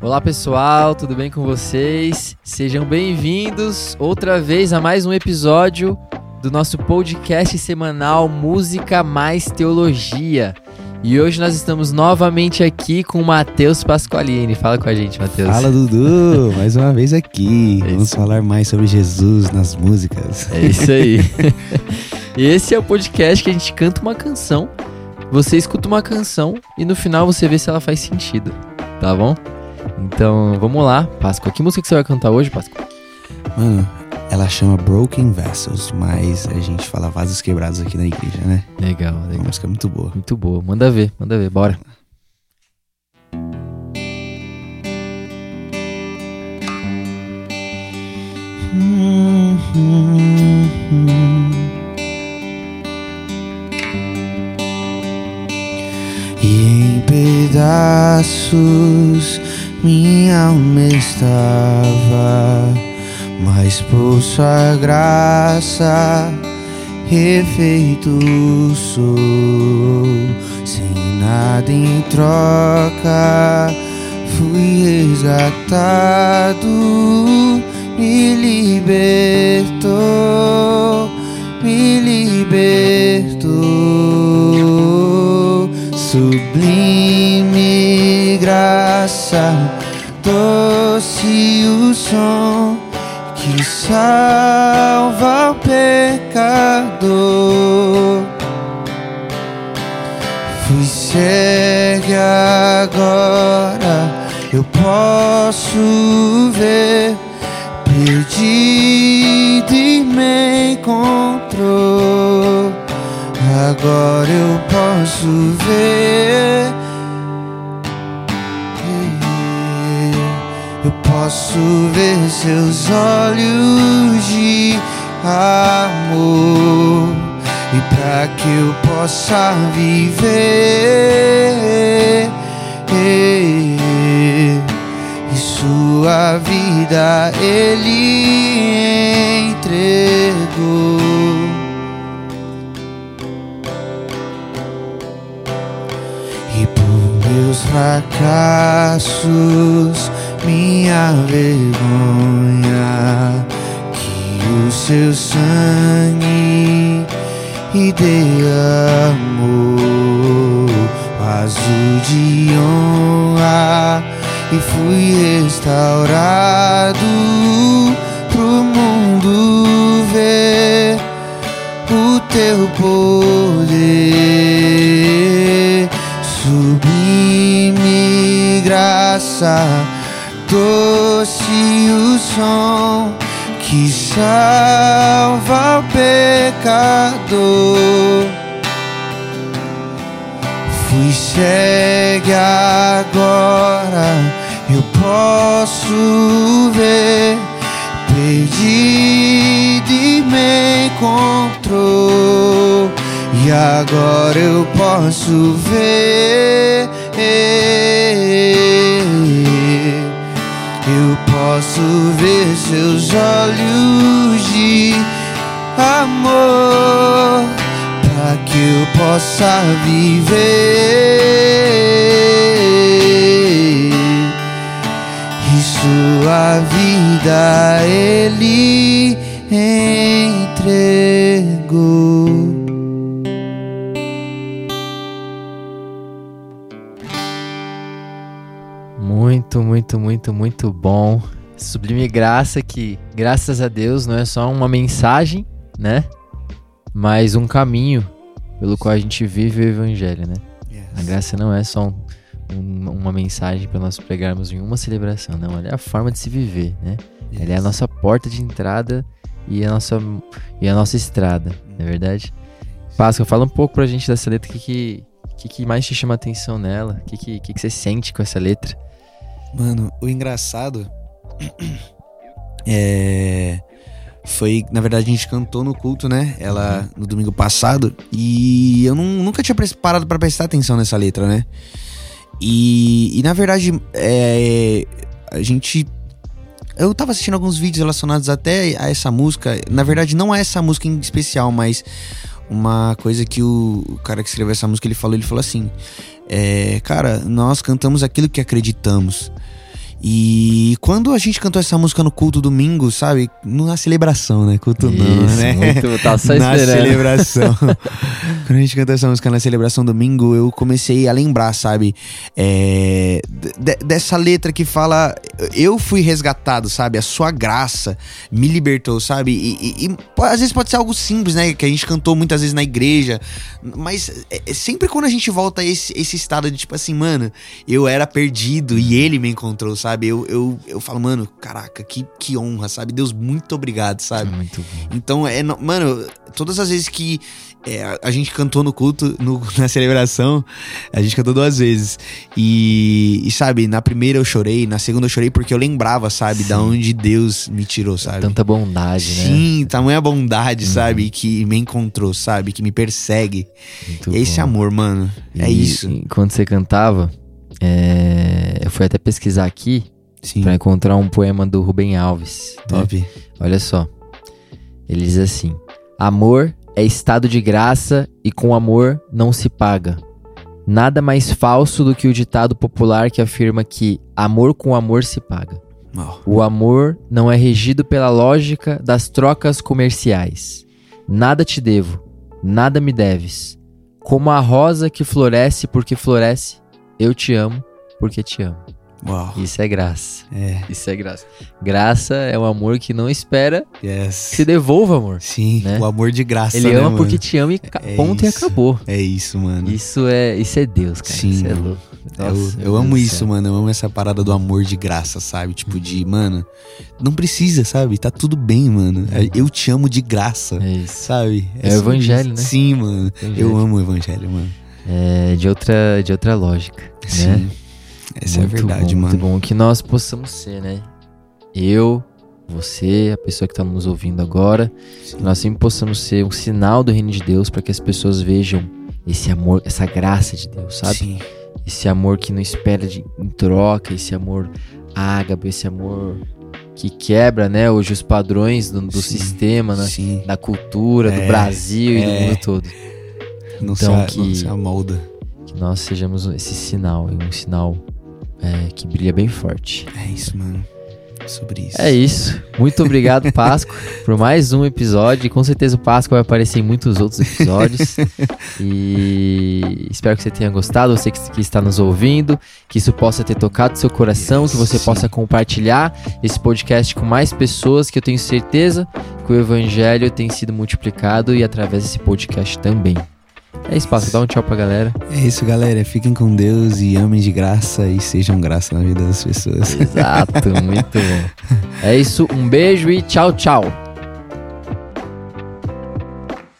Olá pessoal, tudo bem com vocês? Sejam bem-vindos outra vez a mais um episódio do nosso podcast semanal Música Mais Teologia. E hoje nós estamos novamente aqui com o Matheus Pasqualini. Fala com a gente, Matheus. Fala, Dudu! mais uma vez aqui. É Vamos falar mais sobre Jesus nas músicas. É isso aí. Esse é o podcast que a gente canta uma canção, você escuta uma canção e no final você vê se ela faz sentido, tá bom? Então, vamos lá. Páscoa, que música que você vai cantar hoje, Páscoa? Mano, ela chama Broken Vessels, mas a gente fala vasos quebrados aqui na igreja, né? Legal, legal. Uma música muito boa. Muito boa. Manda ver, manda ver. Bora. E em pedaços minha alma estava, mas por sua graça refeito sou, sem nada em troca, fui resgatado, me libertou, me libertou, sublime graça doce o som que salva o pecador. Fui cego agora, eu posso ver. Perdido e me encontrou. Agora eu posso ver. Eu posso ver seus olhos de amor. E para que eu possa viver e sua vida ele fracassos minha vergonha, que o seu sangue e derramou azul de honra e fui restaurado pro mundo ver o teu poder graça doce o som que salva o pecador. Fui cego agora, eu posso ver. Perdido e me encontrou, e agora eu posso ver. Eu posso ver seus olhos de amor para que eu possa viver e sua vida ele entregou. Muito, muito, muito, muito bom. Sublime graça que, graças a Deus, não é só uma mensagem, né? Mas um caminho pelo qual a gente vive o evangelho, né? A graça não é só um, um, uma mensagem para nós pregarmos em uma celebração, não. Ela é a forma de se viver, né? Ela é a nossa porta de entrada e a nossa, e a nossa estrada, não é verdade? Páscoa, fala um pouco pra gente dessa letra, o que, que, que mais te chama a atenção nela? O que, que, que, que você sente com essa letra? Mano, o engraçado é foi, na verdade, a gente cantou no culto, né? Ela uhum. no domingo passado. E eu não, nunca tinha parado para prestar atenção nessa letra, né? E, e na verdade, é, a gente. Eu tava assistindo alguns vídeos relacionados até a essa música. Na verdade, não é essa música em especial, mas uma coisa que o, o cara que escreveu essa música ele falou: ele falou assim, é, cara, nós cantamos aquilo que acreditamos. E quando a gente cantou essa música no culto domingo, sabe? Na celebração, né? Culto não, Isso, né? muito, tá só na esperando. celebração. Quando a gente cantou essa música na celebração domingo, eu comecei a lembrar, sabe? É, de- dessa letra que fala: Eu fui resgatado, sabe? A sua graça me libertou, sabe? E, e- e às vezes pode ser algo simples, né? Que a gente cantou muitas vezes na igreja. Mas é- é sempre quando a gente volta a esse, esse estado de tipo assim, mano, eu era perdido e ele me encontrou, sabe? Eu, eu, eu falo, mano, caraca, que, que honra, sabe? Deus, muito obrigado, sabe? Muito bom. Então, é, no- mano, todas as vezes que é, a- a gente cantou no culto, no- na celebração, a gente cantou duas vezes. E, e, sabe, na primeira eu chorei, na segunda eu chorei porque eu lembrava, sabe, da Sim. onde Deus me tirou, sabe? Tanta bondade, né? Sim, tamanha bondade, Uhum. sabe? Que me encontrou, sabe? Que me persegue. Muito é esse bom. amor, mano. É E- isso. e Quando você cantava, é, eu fui até pesquisar aqui Sim. pra encontrar um poema do Rubem Alves. né? Top. Olha só. Ele diz assim: Amor é estado de graça e com amor não se paga. Nada mais falso do que o ditado popular que afirma que amor com amor se paga. Ó, O amor não é regido pela lógica das trocas comerciais. Nada te devo, nada me deves. Como a rosa que floresce porque floresce, eu te amo porque te amo. Uau. Isso é graça. É. Isso é graça. Graça é um amor que não espera que Yes. se devolva, amor. Sim, né? o amor de graça. Ele né, ama mano? porque te ama e É ponto e isso. acabou. É isso, mano. Isso é, isso é Deus, cara. Sim, isso é louco. eu Nossa, eu meu amo isso, céu. mano. Eu amo essa parada do amor de graça, sabe? Tipo, de, mano, não precisa, sabe? Tá tudo bem, mano. É, Eu te amo de graça, É isso. sabe? É o sobre evangelho, isso. né? Sim, mano. Evangelho. Eu amo o evangelho, mano. É de outra, de outra lógica, né? Essa Muito é a verdade, bom, mano. Muito bom que nós possamos ser, né? Eu, você, a pessoa que está nos ouvindo agora, Sim. que nós sempre possamos ser um sinal do reino de Deus para que as pessoas vejam esse amor, essa graça de Deus, sabe? Sim. Esse amor que não espera de, em troca, esse amor ágape, esse amor que quebra, né, hoje os padrões do, do Sim. sistema, né, Sim. da cultura, do É, Brasil e do é. mundo todo. Não, Então, se, não que- se amolda. Que nós sejamos esse sinal, um sinal é, que brilha bem forte. É isso, mano. Sobre isso. É isso. Muito obrigado, Páscoa, por mais um episódio. E com certeza o Páscoa vai aparecer em muitos outros episódios. e espero que você tenha gostado, você que, que está nos ouvindo, que isso possa ter tocado seu coração, que você Sim. possa compartilhar esse podcast com mais pessoas, que eu tenho certeza que o evangelho tem sido multiplicado e através desse podcast também. É Páscoa. Dá um tchau pra galera. É isso, galera. Fiquem com Deus e amem de graça e sejam graça na vida das pessoas. Exato, muito bom. É isso, um beijo e tchau, tchau.